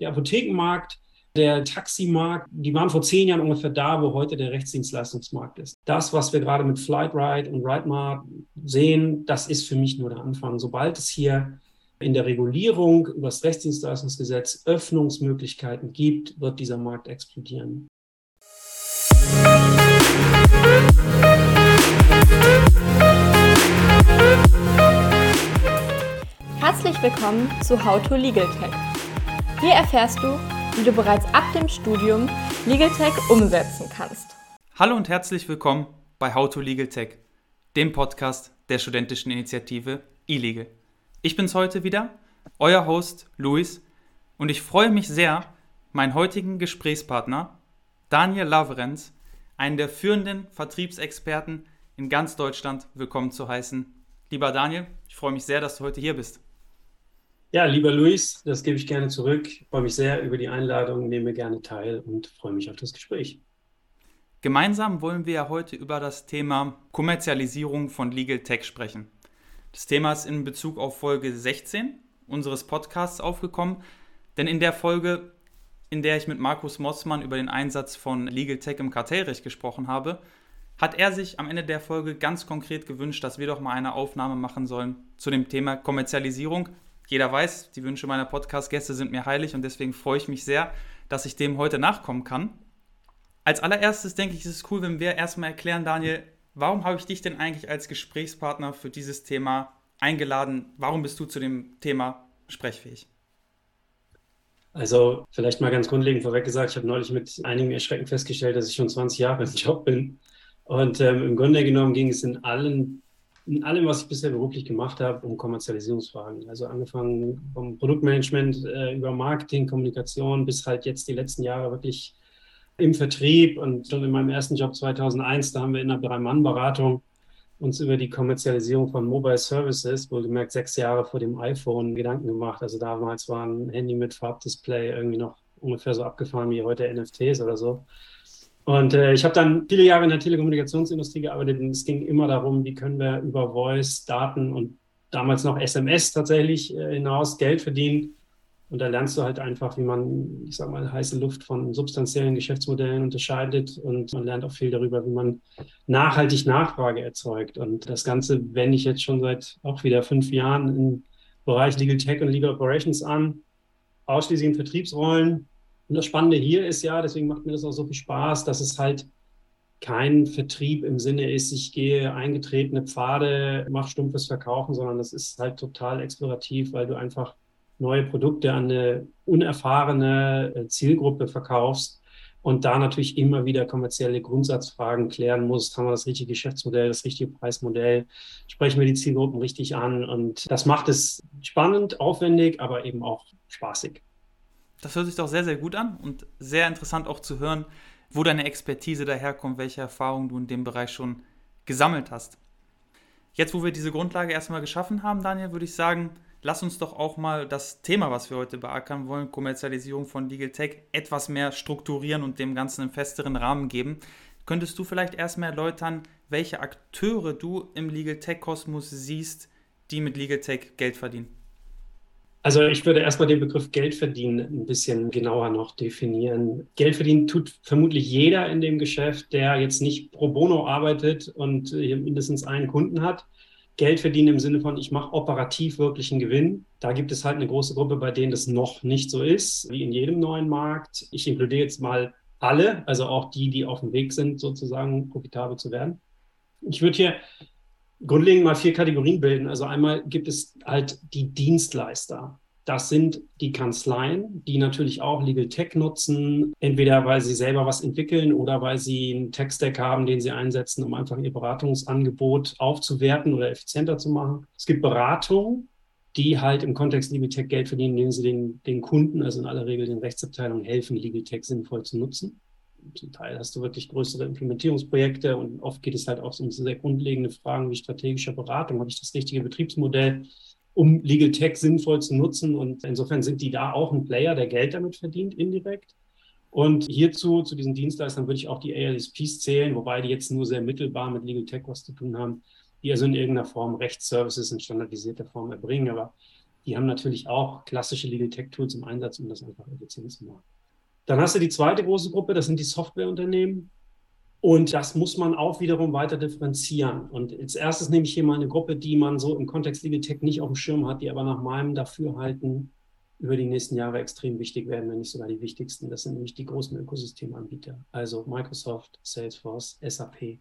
der Apothekenmarkt, der Taximarkt, die waren vor zehn Jahren ungefähr da, wo heute der Rechtsdienstleistungsmarkt ist. Das, was wir gerade mit Flightride und RideMart sehen, das ist für mich nur der Anfang. Sobald es hier in der Regulierung über das Rechtsdienstleistungsgesetz Öffnungsmöglichkeiten gibt, wird dieser Markt explodieren. Herzlich willkommen zu How to Legal Tech. Hier erfährst du, wie du bereits ab dem Studium Legal Tech umsetzen kannst. Hallo und herzlich willkommen bei How to Legal Tech, dem Podcast der studentischen Initiative eLegal. Ich bin's heute wieder, euer Host Luis, und ich freue mich sehr, meinen heutigen Gesprächspartner Daniel Laverenz, einen der führenden Vertriebsexperten in ganz Deutschland, willkommen zu heißen. Lieber Daniel, ich freue mich sehr, dass du heute hier bist. Ja, lieber Luis, das gebe ich gerne zurück. Ich freue mich sehr über die Einladung, nehme gerne teil und freue mich auf das Gespräch. Gemeinsam wollen wir heute über das Thema Kommerzialisierung von Legal Tech sprechen. Das Thema ist in Bezug auf Folge 16 unseres Podcasts aufgekommen, denn in der Folge, in der ich mit Markus Mossmann über den Einsatz von Legal Tech im Kartellrecht gesprochen habe, hat er sich am Ende der Folge ganz konkret gewünscht, dass wir doch mal eine Aufnahme machen sollen zu dem Thema Kommerzialisierung jeder weiß, die Wünsche meiner Podcast-Gäste sind mir heilig und deswegen freue ich mich sehr, dass ich dem heute nachkommen kann. Als allererstes denke ich, ist es cool, wenn wir erstmal erklären, Daniel, warum habe ich dich denn eigentlich als Gesprächspartner für dieses Thema eingeladen? Warum bist du zu dem Thema sprechfähig? Also vielleicht mal ganz grundlegend vorweg gesagt, ich habe neulich mit einigen Erschrecken festgestellt, dass ich schon 20 Jahre im Job bin. Und ähm, im Grunde genommen ging es in allen in allem, was ich bisher beruflich gemacht habe, um Kommerzialisierungsfragen. Also angefangen vom Produktmanagement äh, über Marketing, Kommunikation bis halt jetzt die letzten Jahre wirklich im Vertrieb und schon in meinem ersten Job 2001, da haben wir in einer Drei-Mann-Beratung uns über die Kommerzialisierung von Mobile Services, wohlgemerkt sechs Jahre vor dem iPhone, Gedanken gemacht. Also damals war ein Handy mit Farbdisplay irgendwie noch ungefähr so abgefahren wie heute NFTs oder so. Und äh, ich habe dann viele Jahre in der Telekommunikationsindustrie gearbeitet und es ging immer darum, wie können wir über Voice, Daten und damals noch SMS tatsächlich äh, hinaus Geld verdienen. Und da lernst du halt einfach, wie man, ich sag mal, heiße Luft von substanziellen Geschäftsmodellen unterscheidet und man lernt auch viel darüber, wie man nachhaltig Nachfrage erzeugt. Und das Ganze wende ich jetzt schon seit auch wieder fünf Jahren im Bereich Legal Tech und Legal Operations an, ausschließlich in Vertriebsrollen, und das Spannende hier ist ja, deswegen macht mir das auch so viel Spaß, dass es halt kein Vertrieb im Sinne ist, ich gehe eingetretene Pfade, mache stumpfes Verkaufen, sondern das ist halt total explorativ, weil du einfach neue Produkte an eine unerfahrene äh, Zielgruppe verkaufst und da natürlich immer wieder kommerzielle Grundsatzfragen klären musst. Haben wir das richtige Geschäftsmodell, das richtige Preismodell? Sprechen wir die Zielgruppen richtig an? Und das macht es spannend, aufwendig, aber eben auch spaßig. Das hört sich doch sehr, sehr gut an und sehr interessant auch zu hören, wo deine Expertise daherkommt, welche Erfahrungen du in dem Bereich schon gesammelt hast. Jetzt, wo wir diese Grundlage erstmal geschaffen haben, Daniel, würde ich sagen, lass uns doch auch mal das Thema, was wir heute beackern wollen, Kommerzialisierung von Legal Tech, etwas mehr strukturieren und dem Ganzen einen festeren Rahmen geben. Könntest du vielleicht erstmal erläutern, welche Akteure du im Legal Tech-Kosmos siehst, die mit Legal Tech Geld verdienen? Also ich würde erstmal den Begriff Geld verdienen ein bisschen genauer noch definieren. Geld verdienen tut vermutlich jeder in dem Geschäft, der jetzt nicht pro bono arbeitet und mindestens einen Kunden hat. Geld verdienen im Sinne von, ich mache operativ wirklich einen Gewinn. Da gibt es halt eine große Gruppe, bei denen das noch nicht so ist, wie in jedem neuen Markt. Ich inkludiere jetzt mal alle, also auch die, die auf dem Weg sind, sozusagen profitabel zu werden. Ich würde hier grundlegend mal vier Kategorien bilden. Also einmal gibt es halt die Dienstleister. Das sind die Kanzleien, die natürlich auch Legal Tech nutzen, entweder weil sie selber was entwickeln oder weil sie einen Tech-Stack haben, den sie einsetzen, um einfach ihr Beratungsangebot aufzuwerten oder effizienter zu machen. Es gibt Beratungen, die halt im Kontext Legal Tech Geld verdienen, indem sie den, den Kunden, also in aller Regel den Rechtsabteilungen, helfen, Legal Tech sinnvoll zu nutzen zum Teil hast du wirklich größere Implementierungsprojekte und oft geht es halt auch um sehr grundlegende Fragen wie strategische Beratung. Habe ich das richtige Betriebsmodell, um Legal Tech sinnvoll zu nutzen? Und insofern sind die da auch ein Player, der Geld damit verdient, indirekt. Und hierzu, zu diesen Dienstleistern, würde ich auch die ALSPs zählen, wobei die jetzt nur sehr mittelbar mit Legal Tech was zu tun haben, die also in irgendeiner Form Rechtsservices in standardisierter Form erbringen. Aber die haben natürlich auch klassische Legal Tech Tools im Einsatz, um das einfach effizient zu machen. Dann hast du die zweite große Gruppe, das sind die Softwareunternehmen. Und das muss man auch wiederum weiter differenzieren. Und als erstes nehme ich hier mal eine Gruppe, die man so im Kontext Legal Tech nicht auf dem Schirm hat, die aber nach meinem Dafürhalten über die nächsten Jahre extrem wichtig werden, wenn nicht sogar die wichtigsten. Das sind nämlich die großen Ökosystemanbieter, also Microsoft, Salesforce, SAP.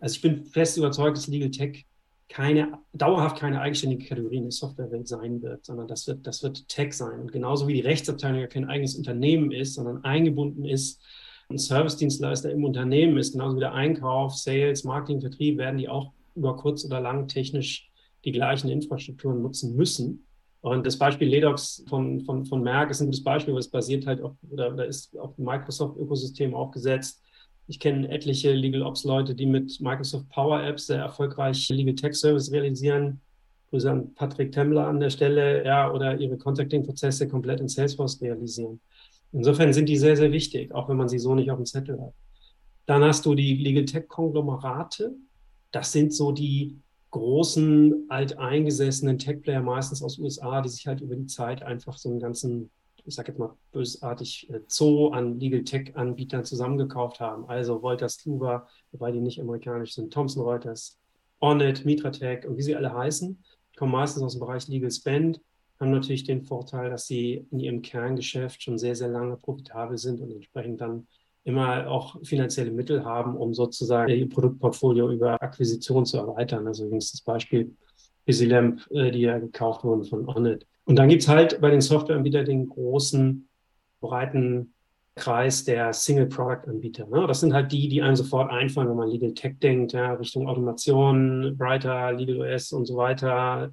Also ich bin fest überzeugt, dass Legal Tech keine, dauerhaft keine eigenständige Kategorie in der Softwarewelt sein wird, sondern das wird, das wird Tech sein. Und genauso wie die Rechtsabteilung ja kein eigenes Unternehmen ist, sondern eingebunden ist ein Service-Dienstleister im Unternehmen ist, genauso wie der Einkauf, Sales, Marketing, Vertrieb, werden die auch über kurz oder lang technisch die gleichen Infrastrukturen nutzen müssen. Und das Beispiel Ledox von, von, von Merck ist ein gutes Beispiel, weil es basiert halt auf, oder, oder ist auf Microsoft-Ökosystem aufgesetzt. Ich kenne etliche Legal Ops Leute, die mit Microsoft Power Apps sehr erfolgreich Legal Tech Service realisieren. Grüße an Patrick Temmler an der Stelle, ja, oder ihre Contacting-Prozesse komplett in Salesforce realisieren. Insofern sind die sehr, sehr wichtig, auch wenn man sie so nicht auf dem Zettel hat. Dann hast du die Legal Tech Konglomerate. Das sind so die großen, alteingesessenen Tech-Player, meistens aus USA, die sich halt über die Zeit einfach so einen ganzen, ich sage jetzt mal bösartig, äh, Zoo an Legal Tech-Anbietern zusammengekauft haben. Also Wolters Kluwer, wobei die nicht amerikanisch sind, Thomson Reuters, Onnet, Mitratech und wie sie alle heißen, kommen meistens aus dem Bereich Legal Spend haben natürlich den Vorteil, dass sie in ihrem Kerngeschäft schon sehr, sehr lange profitabel sind und entsprechend dann immer auch finanzielle Mittel haben, um sozusagen ihr Produktportfolio über Akquisition zu erweitern. Also übrigens das Beispiel EasyLamp, äh, die ja gekauft wurden von Onnet. Und dann gibt es halt bei den Softwareanbietern den großen, breiten Kreis der Single-Product-Anbieter. Ne? Das sind halt die, die einem sofort einfallen, wenn man Legal Tech denkt, ja, Richtung Automation, Brighter, Legal OS und so weiter.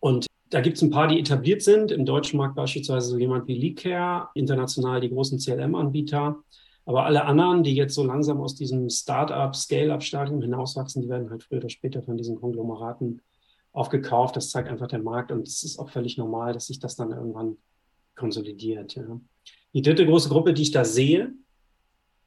Und da gibt es ein paar, die etabliert sind. Im deutschen Markt beispielsweise so jemand wie LeakCare, international die großen CLM-Anbieter. Aber alle anderen, die jetzt so langsam aus diesem Start-up, Scale-up-Stadium hinauswachsen, die werden halt früher oder später von diesen Konglomeraten aufgekauft. Das zeigt einfach der Markt und es ist auch völlig normal, dass sich das dann irgendwann konsolidiert. Ja. Die dritte große Gruppe, die ich da sehe,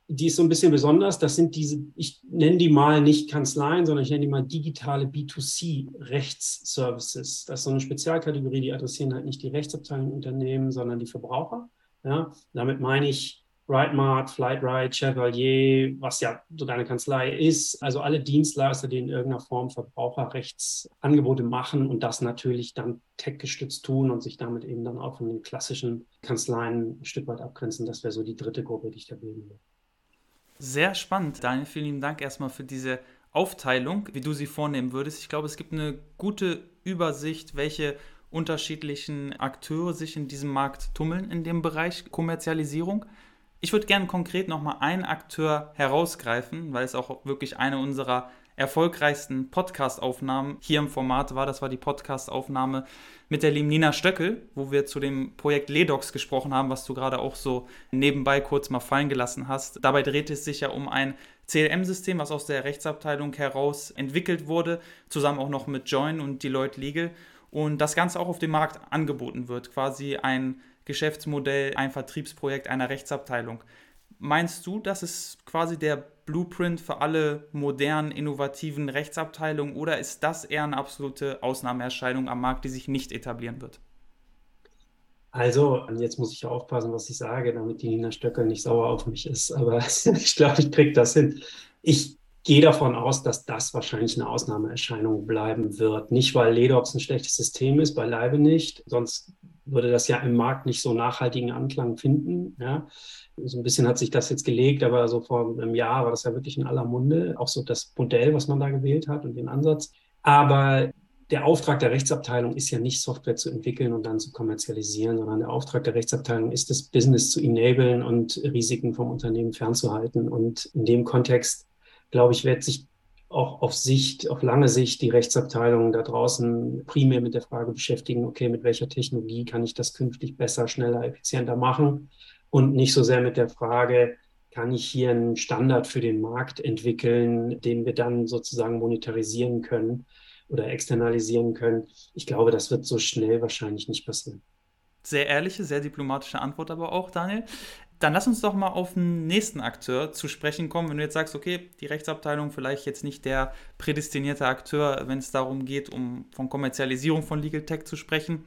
die ist so ein bisschen besonders. Das sind diese, ich nenne die mal nicht Kanzleien, sondern ich nenne die mal digitale B2C-Rechtsservices. Das ist so eine Spezialkategorie, die adressieren halt nicht die Rechtsabteilung Unternehmen, sondern die Verbraucher. Ja, damit meine ich Rightmart, Flightride, Chevalier, was ja so deine Kanzlei ist. Also alle Dienstleister, die in irgendeiner Form Verbraucherrechtsangebote machen und das natürlich dann tech-gestützt tun und sich damit eben dann auch von den klassischen Kanzleien ein Stück weit abgrenzen. Das wäre so die dritte Gruppe, die ich da bilden würde. Sehr spannend, Daniel. Vielen lieben Dank erstmal für diese Aufteilung, wie du sie vornehmen würdest. Ich glaube, es gibt eine gute Übersicht, welche unterschiedlichen Akteure sich in diesem Markt tummeln in dem Bereich Kommerzialisierung. Ich würde gerne konkret nochmal einen Akteur herausgreifen, weil es auch wirklich eine unserer erfolgreichsten Podcast-Aufnahmen hier im Format war. Das war die Podcast-Aufnahme mit der lieben Nina Stöckel, wo wir zu dem Projekt Ledox gesprochen haben, was du gerade auch so nebenbei kurz mal fallen gelassen hast. Dabei dreht es sich ja um ein CLM-System, was aus der Rechtsabteilung heraus entwickelt wurde, zusammen auch noch mit Join und Deloitte Legal. Und das Ganze auch auf dem Markt angeboten wird, quasi ein Geschäftsmodell, ein Vertriebsprojekt einer Rechtsabteilung. Meinst du, das ist quasi der Blueprint für alle modernen, innovativen Rechtsabteilungen oder ist das eher eine absolute Ausnahmeerscheinung am Markt, die sich nicht etablieren wird? Also, jetzt muss ich aufpassen, was ich sage, damit die Nina Stöckel nicht sauer auf mich ist. Aber ich glaube, ich kriege das hin. Ich gehe davon aus, dass das wahrscheinlich eine Ausnahmeerscheinung bleiben wird. Nicht, weil Ledox ein schlechtes System ist, beileibe nicht. Sonst würde das ja im Markt nicht so nachhaltigen Anklang finden. Ja. So ein bisschen hat sich das jetzt gelegt, aber so vor einem Jahr war das ja wirklich in aller Munde, auch so das Modell, was man da gewählt hat und den Ansatz. Aber der Auftrag der Rechtsabteilung ist ja nicht Software zu entwickeln und dann zu kommerzialisieren, sondern der Auftrag der Rechtsabteilung ist das Business zu enablen und Risiken vom Unternehmen fernzuhalten. Und in dem Kontext, glaube ich, wird sich auch auf Sicht, auf lange Sicht die Rechtsabteilung da draußen primär mit der Frage beschäftigen, okay, mit welcher Technologie kann ich das künftig besser, schneller, effizienter machen und nicht so sehr mit der Frage, kann ich hier einen Standard für den Markt entwickeln, den wir dann sozusagen monetarisieren können oder externalisieren können. Ich glaube, das wird so schnell wahrscheinlich nicht passieren. Sehr ehrliche, sehr diplomatische Antwort aber auch, Daniel. Dann lass uns doch mal auf den nächsten Akteur zu sprechen kommen. Wenn du jetzt sagst, okay, die Rechtsabteilung vielleicht jetzt nicht der prädestinierte Akteur, wenn es darum geht, um von Kommerzialisierung von Legal Tech zu sprechen.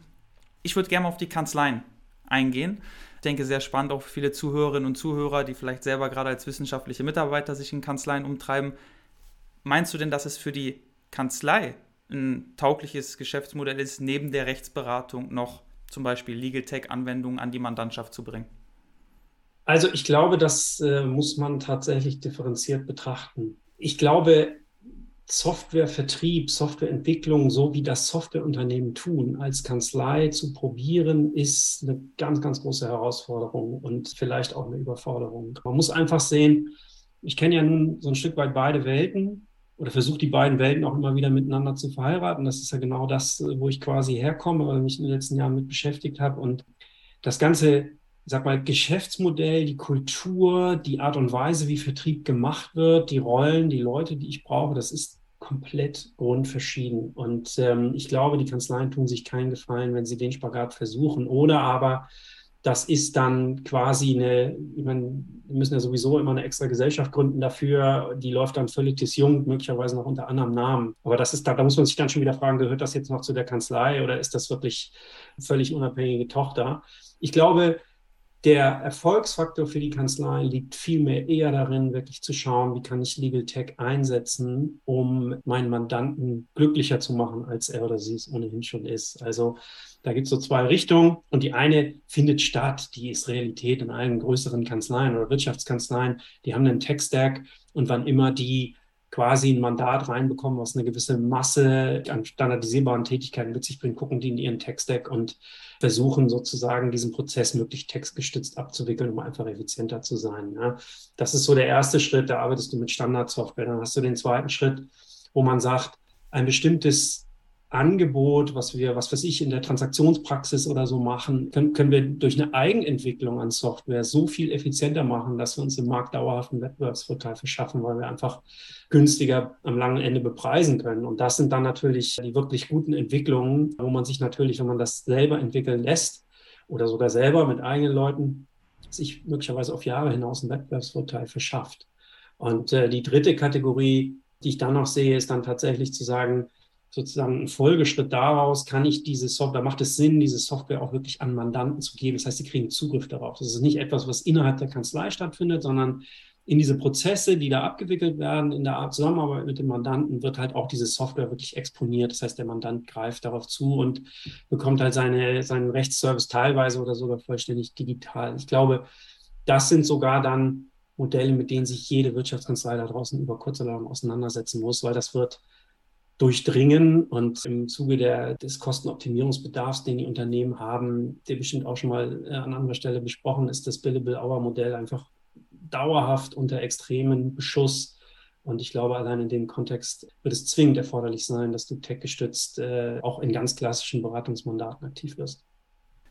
Ich würde gerne auf die Kanzleien eingehen. Ich denke, sehr spannend auch für viele Zuhörerinnen und Zuhörer, die vielleicht selber gerade als wissenschaftliche Mitarbeiter sich in Kanzleien umtreiben. Meinst du denn, dass es für die Kanzlei ein taugliches Geschäftsmodell ist, neben der Rechtsberatung noch zum Beispiel Legal Tech-Anwendungen an die Mandantschaft zu bringen? Also ich glaube, das äh, muss man tatsächlich differenziert betrachten. Ich glaube, Softwarevertrieb, Softwareentwicklung, so wie das Softwareunternehmen tun, als Kanzlei zu probieren, ist eine ganz, ganz große Herausforderung und vielleicht auch eine Überforderung. Man muss einfach sehen, ich kenne ja nun so ein Stück weit beide Welten oder versuche die beiden Welten auch immer wieder miteinander zu verheiraten. Das ist ja genau das, wo ich quasi herkomme, weil ich mich in den letzten Jahren mit beschäftigt habe. Und das ganze sag mal, Geschäftsmodell, die Kultur, die Art und Weise, wie Vertrieb gemacht wird, die Rollen, die Leute, die ich brauche, das ist komplett grundverschieden. Und ähm, ich glaube, die Kanzleien tun sich keinen Gefallen, wenn sie den Spagat versuchen. Oder aber das ist dann quasi eine, ich meine, wir müssen ja sowieso immer eine extra Gesellschaft gründen dafür. Die läuft dann völlig disjunkt, möglicherweise noch unter anderem Namen. Aber das ist da, da muss man sich dann schon wieder fragen, gehört das jetzt noch zu der Kanzlei oder ist das wirklich völlig unabhängige Tochter? Ich glaube, der Erfolgsfaktor für die Kanzlei liegt vielmehr eher darin, wirklich zu schauen, wie kann ich Legal Tech einsetzen, um meinen Mandanten glücklicher zu machen, als er oder sie es ohnehin schon ist. Also da gibt es so zwei Richtungen und die eine findet statt, die ist Realität in allen größeren Kanzleien oder Wirtschaftskanzleien. Die haben einen Tech-Stack und wann immer die quasi ein Mandat reinbekommen, was eine gewisse Masse an standardisierbaren Tätigkeiten mit sich bringt, gucken die in ihren Tech-Stack und versuchen sozusagen diesen Prozess möglichst textgestützt abzuwickeln, um einfach effizienter zu sein. Ja. Das ist so der erste Schritt, da arbeitest du mit Standardsoftware. Dann hast du den zweiten Schritt, wo man sagt, ein bestimmtes Angebot, was wir, was weiß ich, in der Transaktionspraxis oder so machen, können, können wir durch eine Eigenentwicklung an Software so viel effizienter machen, dass wir uns im Markt dauerhaften Wettbewerbsvorteil verschaffen, weil wir einfach günstiger am langen Ende bepreisen können. Und das sind dann natürlich die wirklich guten Entwicklungen, wo man sich natürlich, wenn man das selber entwickeln lässt oder sogar selber mit eigenen Leuten, sich möglicherweise auf Jahre hinaus einen Wettbewerbsvorteil verschafft. Und äh, die dritte Kategorie, die ich dann noch sehe, ist dann tatsächlich zu sagen, sozusagen ein Folgeschritt daraus, kann ich diese Software, macht es Sinn, diese Software auch wirklich an Mandanten zu geben. Das heißt, sie kriegen Zugriff darauf. Das ist nicht etwas, was innerhalb der Kanzlei stattfindet, sondern in diese Prozesse, die da abgewickelt werden, in der Art Zusammenarbeit mit dem Mandanten, wird halt auch diese Software wirklich exponiert. Das heißt, der Mandant greift darauf zu und bekommt halt seine, seinen Rechtsservice teilweise oder sogar vollständig digital. Ich glaube, das sind sogar dann Modelle, mit denen sich jede Wirtschaftskanzlei da draußen über kurz lang auseinandersetzen muss, weil das wird durchdringen. Und im Zuge der, des Kostenoptimierungsbedarfs, den die Unternehmen haben, der bestimmt auch schon mal äh, an anderer Stelle besprochen ist, das Billable-Hour-Modell einfach dauerhaft unter extremen Beschuss. Und ich glaube, allein in dem Kontext wird es zwingend erforderlich sein, dass du tech-gestützt äh, auch in ganz klassischen Beratungsmandaten aktiv wirst.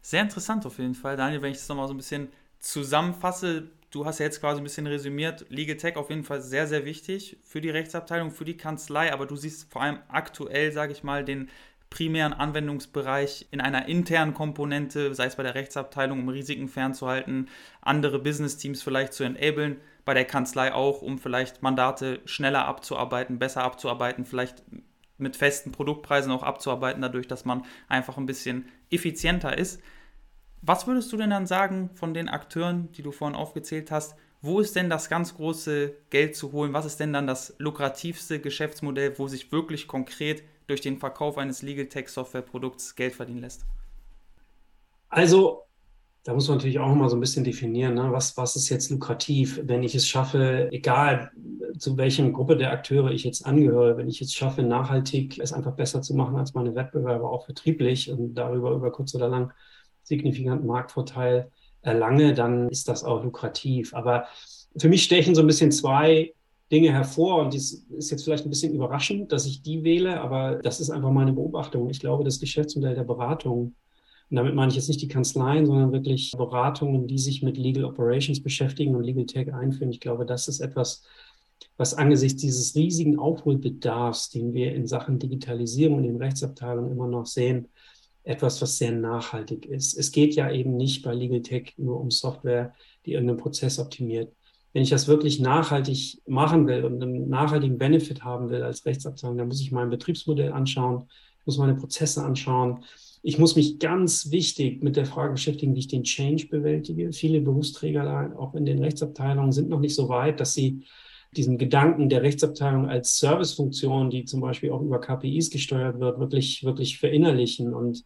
Sehr interessant auf jeden Fall, Daniel, wenn ich das nochmal so ein bisschen zusammenfasse, du hast ja jetzt quasi ein bisschen resümiert, Legal Tech auf jeden Fall sehr, sehr wichtig für die Rechtsabteilung, für die Kanzlei, aber du siehst vor allem aktuell, sage ich mal, den primären Anwendungsbereich in einer internen Komponente, sei es bei der Rechtsabteilung, um Risiken fernzuhalten, andere Business-Teams vielleicht zu enablen, bei der Kanzlei auch, um vielleicht Mandate schneller abzuarbeiten, besser abzuarbeiten, vielleicht mit festen Produktpreisen auch abzuarbeiten, dadurch, dass man einfach ein bisschen effizienter ist. Was würdest du denn dann sagen von den Akteuren, die du vorhin aufgezählt hast? Wo ist denn das ganz große Geld zu holen? Was ist denn dann das lukrativste Geschäftsmodell, wo sich wirklich konkret durch den Verkauf eines Legal Tech Software Produkts Geld verdienen lässt? Also, da muss man natürlich auch mal so ein bisschen definieren, ne? was, was ist jetzt lukrativ, wenn ich es schaffe, egal zu welchen Gruppe der Akteure ich jetzt angehöre, wenn ich es schaffe, nachhaltig es einfach besser zu machen als meine Wettbewerber, auch vertrieblich und darüber über kurz oder lang signifikanten Marktvorteil erlange, dann ist das auch lukrativ. Aber für mich stechen so ein bisschen zwei Dinge hervor und dies ist jetzt vielleicht ein bisschen überraschend, dass ich die wähle, aber das ist einfach meine Beobachtung. Ich glaube, das Geschäftsmodell der Beratung, und damit meine ich jetzt nicht die Kanzleien, sondern wirklich Beratungen, die sich mit Legal Operations beschäftigen und Legal Tech einführen. Ich glaube, das ist etwas, was angesichts dieses riesigen Aufholbedarfs, den wir in Sachen Digitalisierung in den Rechtsabteilungen immer noch sehen, etwas, was sehr nachhaltig ist. Es geht ja eben nicht bei Legal Tech nur um Software, die irgendeinen Prozess optimiert. Wenn ich das wirklich nachhaltig machen will und einen nachhaltigen Benefit haben will als Rechtsabteilung, dann muss ich mein Betriebsmodell anschauen, ich muss meine Prozesse anschauen, Ich muss mich ganz wichtig mit der Frage beschäftigen, wie ich den Change bewältige. Viele Berufsträger, auch in den Rechtsabteilungen, sind noch nicht so weit, dass sie diesen Gedanken der Rechtsabteilung als Servicefunktion, die zum Beispiel auch über KPIs gesteuert wird, wirklich, wirklich verinnerlichen. Und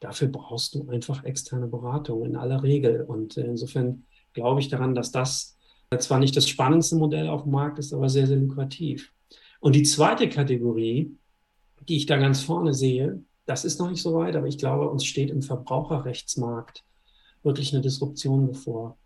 dafür brauchst du einfach externe Beratung in aller Regel. Und insofern glaube ich daran, dass das zwar nicht das spannendste Modell auf dem Markt ist, aber sehr, sehr lukrativ. Und die zweite Kategorie, die ich da ganz vorne sehe, das ist noch nicht so weit, aber ich glaube, uns steht im Verbraucherrechtsmarkt wirklich eine Disruption bevor.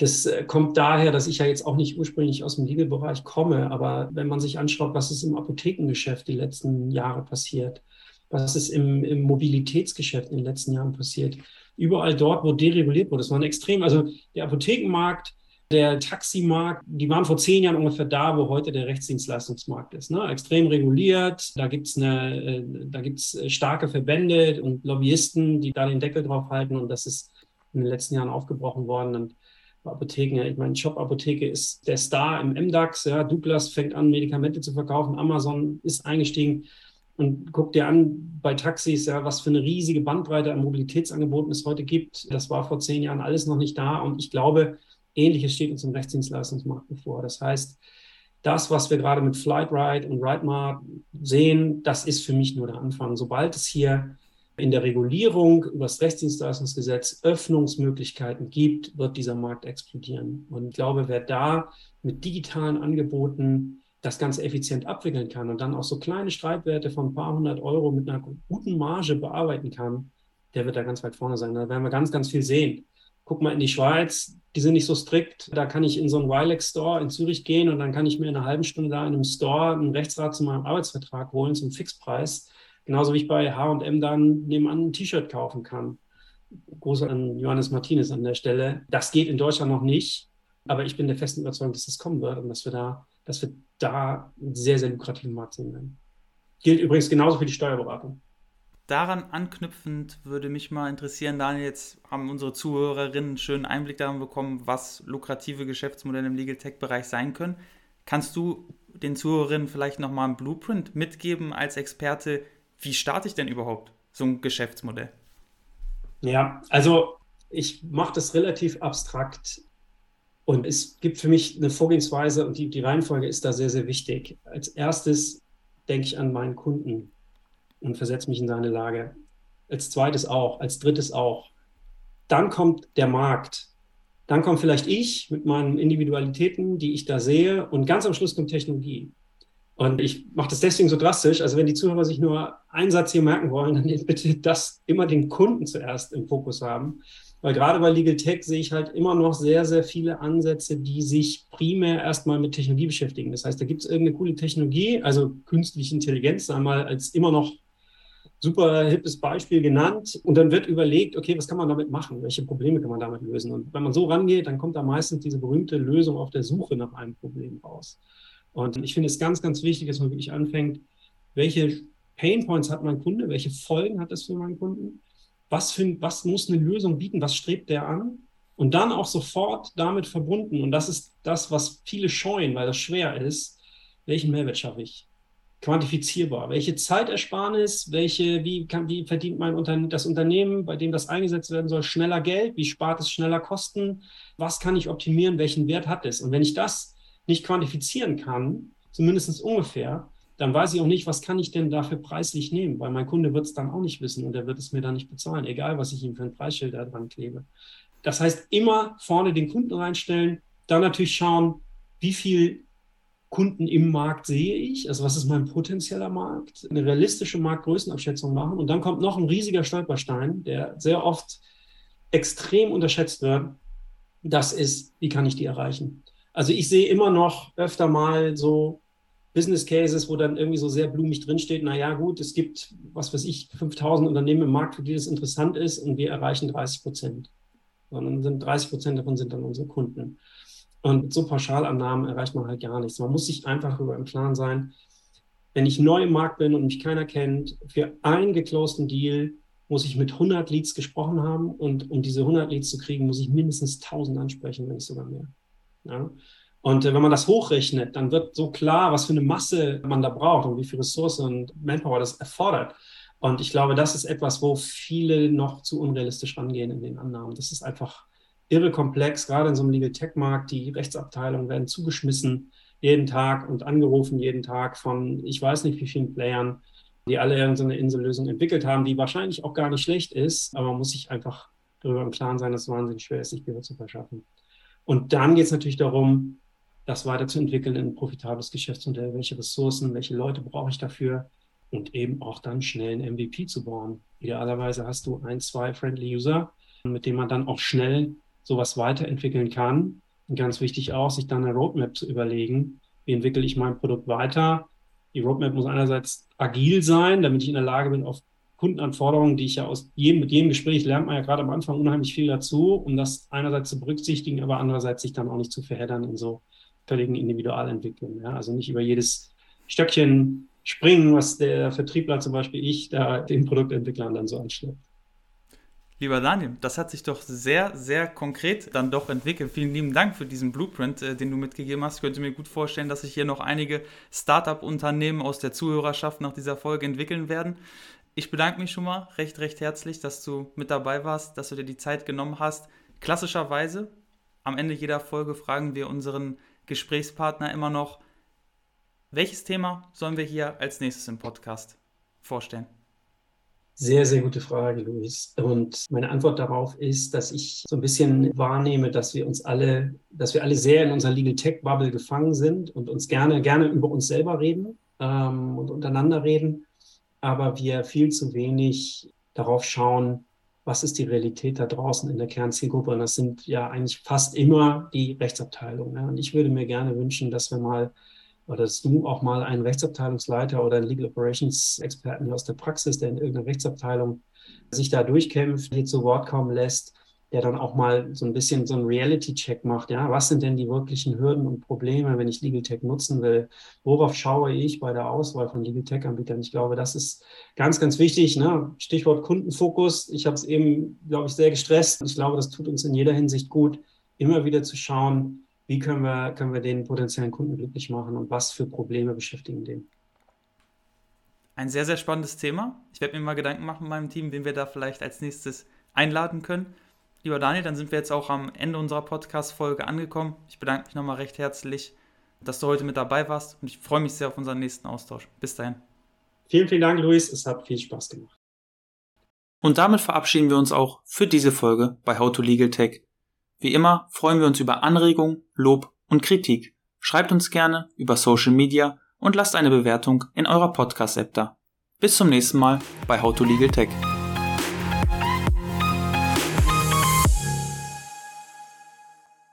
Das äh, kommt daher, dass ich ja jetzt auch nicht ursprünglich aus dem Legal-Bereich komme, aber wenn man sich anschaut, was ist im Apothekengeschäft die letzten Jahre passiert, was ist im, im Mobilitätsgeschäft in den letzten Jahren passiert, überall dort, wo dereguliert wurde, das war ein extrem, also der Apothekenmarkt, der Taximarkt, die waren vor zehn Jahren ungefähr da, wo heute der Rechtsdienstleistungsmarkt ist. Ne? Extrem reguliert, da gibt es äh, gibt's starke Verbände und Lobbyisten, die da den Deckel drauf halten und das ist in den letzten Jahren aufgebrochen worden. Und Apotheken, ja, ich meine, Shop-Apotheke ist der Star im MDAX. Ja, Douglas fängt an, Medikamente zu verkaufen. Amazon ist eingestiegen. Und guck dir an bei Taxis, ja, was für eine riesige Bandbreite an Mobilitätsangeboten es heute gibt. Das war vor zehn Jahren alles noch nicht da. Und ich glaube, Ähnliches steht uns im Rechtsdienstleistungsmarkt bevor. Das heißt, das, was wir gerade mit Flightride und RideMart sehen, das ist für mich nur der Anfang. Sobald es hier in der Regulierung über das Rechtsdienstleistungsgesetz Öffnungsmöglichkeiten gibt, wird dieser Markt explodieren. Und ich glaube, wer da mit digitalen Angeboten das Ganze effizient abwickeln kann und dann auch so kleine Streitwerte von ein paar hundert Euro mit einer guten Marge bearbeiten kann, der wird da ganz weit vorne sein. Da werden wir ganz, ganz viel sehen. Guck mal in die Schweiz, die sind nicht so strikt. Da kann ich in so einen Wilex Store in Zürich gehen und dann kann ich mir in einer halben Stunde da in einem Store einen Rechtsrat zu meinem Arbeitsvertrag holen zum Fixpreis Genauso wie ich bei HM dann nebenan ein T-Shirt kaufen kann. Große an Johannes Martinez an der Stelle. Das geht in Deutschland noch nicht, aber ich bin der festen Überzeugung, dass das kommen wird und dass wir da, dass wir da einen sehr, sehr lukrativen Markt sehen werden. Gilt übrigens genauso für die Steuerberatung. Daran anknüpfend würde mich mal interessieren, Daniel, jetzt haben unsere Zuhörerinnen einen schönen Einblick daran bekommen, was lukrative Geschäftsmodelle im Legal Tech-Bereich sein können. Kannst du den Zuhörerinnen vielleicht nochmal einen Blueprint mitgeben als Experte, wie starte ich denn überhaupt so ein Geschäftsmodell? Ja, also ich mache das relativ abstrakt und es gibt für mich eine Vorgehensweise und die, die Reihenfolge ist da sehr, sehr wichtig. Als erstes denke ich an meinen Kunden und versetze mich in seine Lage. Als zweites auch, als drittes auch. Dann kommt der Markt. Dann kommt vielleicht ich mit meinen Individualitäten, die ich da sehe. Und ganz am Schluss kommt Technologie. Und ich mache das deswegen so drastisch. Also wenn die Zuhörer sich nur einen Satz hier merken wollen, dann bitte das immer den Kunden zuerst im Fokus haben. Weil gerade bei Legal Tech sehe ich halt immer noch sehr, sehr viele Ansätze, die sich primär erstmal mit Technologie beschäftigen. Das heißt, da gibt es irgendeine coole Technologie, also künstliche Intelligenz einmal als immer noch super hippes Beispiel genannt. Und dann wird überlegt, okay, was kann man damit machen? Welche Probleme kann man damit lösen? Und wenn man so rangeht, dann kommt da meistens diese berühmte Lösung auf der Suche nach einem Problem raus. Und ich finde es ganz, ganz wichtig, dass man wirklich anfängt, welche Pain Points hat mein Kunde, welche Folgen hat das für meinen Kunden, was, für, was muss eine Lösung bieten, was strebt der an und dann auch sofort damit verbunden, und das ist das, was viele scheuen, weil das schwer ist, welchen Mehrwert schaffe ich? Quantifizierbar. Welche Zeitersparnis, welche, wie, kann, wie verdient mein Unterne das Unternehmen, bei dem das eingesetzt werden soll, schneller Geld? Wie spart es schneller Kosten? Was kann ich optimieren? Welchen Wert hat es? Und wenn ich das nicht quantifizieren kann, zumindest ungefähr, dann weiß ich auch nicht, was kann ich denn dafür preislich nehmen, weil mein Kunde wird es dann auch nicht wissen und er wird es mir dann nicht bezahlen, egal was ich ihm für ein Preisschild da dran klebe. Das heißt, immer vorne den Kunden reinstellen, dann natürlich schauen, wie viel Kunden im Markt sehe ich, also was ist mein potenzieller Markt, eine realistische Marktgrößenabschätzung machen und dann kommt noch ein riesiger Stolperstein, der sehr oft extrem unterschätzt wird. Das ist, wie kann ich die erreichen? Also ich sehe immer noch öfter mal so Business Cases, wo dann irgendwie so sehr blumig drinsteht, naja gut, es gibt, was weiß ich, 5000 Unternehmen im Markt, für die das interessant ist und wir erreichen 30 Prozent. Sondern sind 30 Prozent davon sind dann unsere Kunden. Und so Pauschalannahmen erreicht man halt gar nichts. Man muss sich einfach darüber im Klaren sein, wenn ich neu im Markt bin und mich keiner kennt, für einen geclosten Deal muss ich mit 100 Leads gesprochen haben und um diese 100 Leads zu kriegen, muss ich mindestens 1000 ansprechen, wenn nicht sogar mehr. Ja? Und äh, wenn man das hochrechnet, dann wird so klar, was für eine Masse man da braucht und wie viel Ressourcen und Manpower das erfordert. Und ich glaube, das ist etwas, wo viele noch zu unrealistisch rangehen in den Annahmen. Das ist einfach irre komplex, gerade in so einem Legal Tech Markt. Die Rechtsabteilungen werden zugeschmissen jeden Tag und angerufen jeden Tag von ich weiß nicht wie vielen Playern, die alle irgendeine Insellösung entwickelt haben, die wahrscheinlich auch gar nicht schlecht ist, aber man muss sich einfach darüber im Klaren sein, dass es wahnsinnig schwer ist, sich Gehör zu verschaffen. Und dann geht es natürlich darum, das weiterzuentwickeln in ein profitables Geschäftsmodell. Welche Ressourcen, welche Leute brauche ich dafür? Und eben auch dann schnell ein MVP zu bauen. Idealerweise hast du ein, zwei Friendly User, mit denen man dann auch schnell sowas weiterentwickeln kann. Und ganz wichtig auch, sich dann eine Roadmap zu überlegen. Wie entwickle ich mein Produkt weiter? Die Roadmap muss einerseits agil sein, damit ich in der Lage bin, auf Kundenanforderungen, die ich ja aus jedem, mit jedem Gespräch lernt man ja gerade am Anfang unheimlich viel dazu, um das einerseits zu berücksichtigen, aber andererseits sich dann auch nicht zu verheddern in so völligen Individualentwicklung. Ja? Also nicht über jedes Stöckchen springen, was der Vertriebler zum Beispiel ich da den Produktentwicklern dann so anschleppt. Lieber Daniel, das hat sich doch sehr, sehr konkret dann doch entwickelt. Vielen lieben Dank für diesen Blueprint, äh, den du mitgegeben hast. Ich könnte mir gut vorstellen, dass sich hier noch einige Startup-Unternehmen aus der Zuhörerschaft nach dieser Folge entwickeln werden. Ich bedanke mich schon mal recht, recht herzlich, dass du mit dabei warst, dass du dir die Zeit genommen hast. Klassischerweise, am Ende jeder Folge fragen wir unseren Gesprächspartner immer noch, welches Thema sollen wir hier als nächstes im Podcast vorstellen? Sehr, sehr gute Frage, Luis. Und meine Antwort darauf ist, dass ich so ein bisschen wahrnehme, dass wir uns alle, dass wir alle sehr in unserer Legal Tech Bubble gefangen sind und uns gerne, gerne über uns selber reden ähm, und untereinander reden, aber wir viel zu wenig darauf schauen, was ist die Realität da draußen in der Kernzielgruppe? Und das sind ja eigentlich fast immer die Rechtsabteilungen. Ja. Und ich würde mir gerne wünschen, dass wir mal oder dass du auch mal einen Rechtsabteilungsleiter oder einen Legal Operations Experten aus der Praxis, der in irgendeiner Rechtsabteilung sich da durchkämpft, hier zu Wort kommen lässt der dann auch mal so ein bisschen so einen Reality-Check macht. Ja, was sind denn die wirklichen Hürden und Probleme, wenn ich Legal Tech nutzen will? Worauf schaue ich bei der Auswahl von Legal Tech-Anbietern? Ich glaube, das ist ganz, ganz wichtig. Ne? Stichwort Kundenfokus. Ich habe es eben, glaube ich, sehr gestresst. Ich glaube, das tut uns in jeder Hinsicht gut, immer wieder zu schauen, wie können wir, können wir den potenziellen Kunden glücklich machen und was für Probleme beschäftigen den. Ein sehr, sehr spannendes Thema. Ich werde mir mal Gedanken machen in meinem Team, wen wir da vielleicht als nächstes einladen können. Lieber Daniel, dann sind wir jetzt auch am Ende unserer Podcast-Folge angekommen. Ich bedanke mich nochmal recht herzlich, dass du heute mit dabei warst und ich freue mich sehr auf unseren nächsten Austausch. Bis dahin. Vielen, vielen Dank, Luis. Es hat viel Spaß gemacht. Und damit verabschieden wir uns auch für diese Folge bei How to Legal Tech. Wie immer freuen wir uns über Anregungen, Lob und Kritik. Schreibt uns gerne über Social Media und lasst eine Bewertung in eurer Podcast-App da. Bis zum nächsten Mal bei How to Legal Tech.